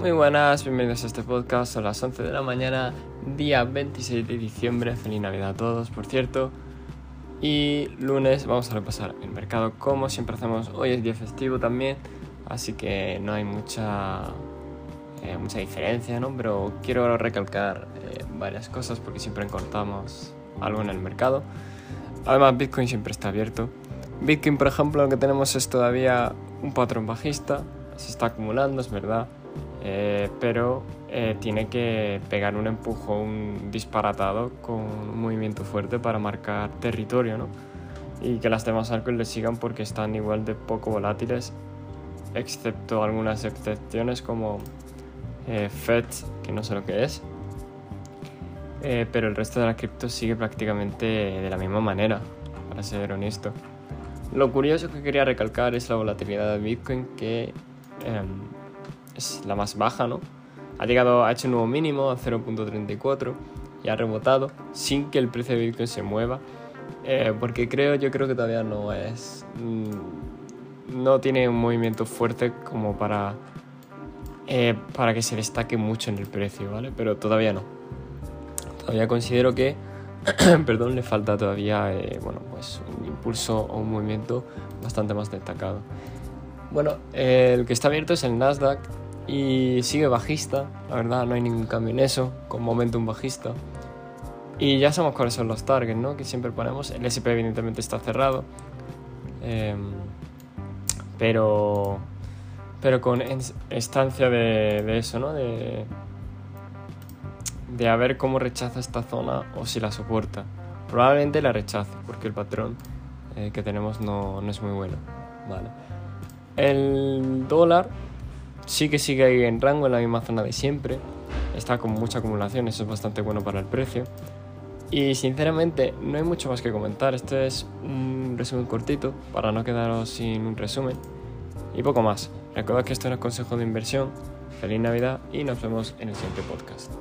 Muy buenas, bienvenidos a este podcast. Son las 11 de la mañana, día 26 de diciembre. Feliz Navidad a todos, por cierto. Y lunes vamos a repasar el mercado como siempre hacemos. Hoy es día festivo también, así que no hay mucha, eh, mucha diferencia, ¿no? Pero quiero recalcar eh, varias cosas porque siempre encontramos algo en el mercado. Además, Bitcoin siempre está abierto. Bitcoin, por ejemplo, lo que tenemos es todavía un patrón bajista. Se está acumulando, es verdad eh, pero eh, tiene que pegar un empujón disparatado con un movimiento fuerte para marcar territorio, ¿no? Y que las demás altcoins le sigan porque están igual de poco volátiles, excepto algunas excepciones como eh, FED, que no sé lo que es. pero el resto de la cripto sigue prácticamente de la misma manera, para ser honesto. Lo curioso que quería recalcar es la volatilidad de Bitcoin que em, es la más baja, ¿no? Ha llegado, ha hecho un nuevo mínimo a 0.34 y ha rebotado sin que el precio de Bitcoin se mueva, eh, porque creo, yo creo que todavía no es, mm, no tiene un movimiento fuerte como para, eh, para que se destaque mucho en el precio, ¿vale? Pero todavía no. Todavía considero que, perdón, le falta todavía, eh, bueno, pues un impulso o un movimiento bastante más destacado. Bueno, el que está abierto es el Nasdaq y sigue bajista, la verdad no hay ningún cambio en eso, con momentum bajista. Y ya sabemos cuáles son los targets, ¿no? Que siempre ponemos. El SP evidentemente está cerrado. Em, pero pero con estancia de, de, eso, ¿no? De, de a ver cómo rechaza esta zona o si la soporta. Probablemente la rechace porque el patrón eh, que tenemos no, no, es muy bueno. Vale. El dólar sí que sigue ahí en rango, en la misma zona de siempre. Está con mucha acumulación, eso es bastante bueno para el precio. Y sinceramente no hay mucho más que comentar. Este es un resumen cortito para no quedaros sin un resumen. Y poco más. Recuerda que esto no es consejo de inversión. Feliz Navidad y nos vemos en el siguiente podcast.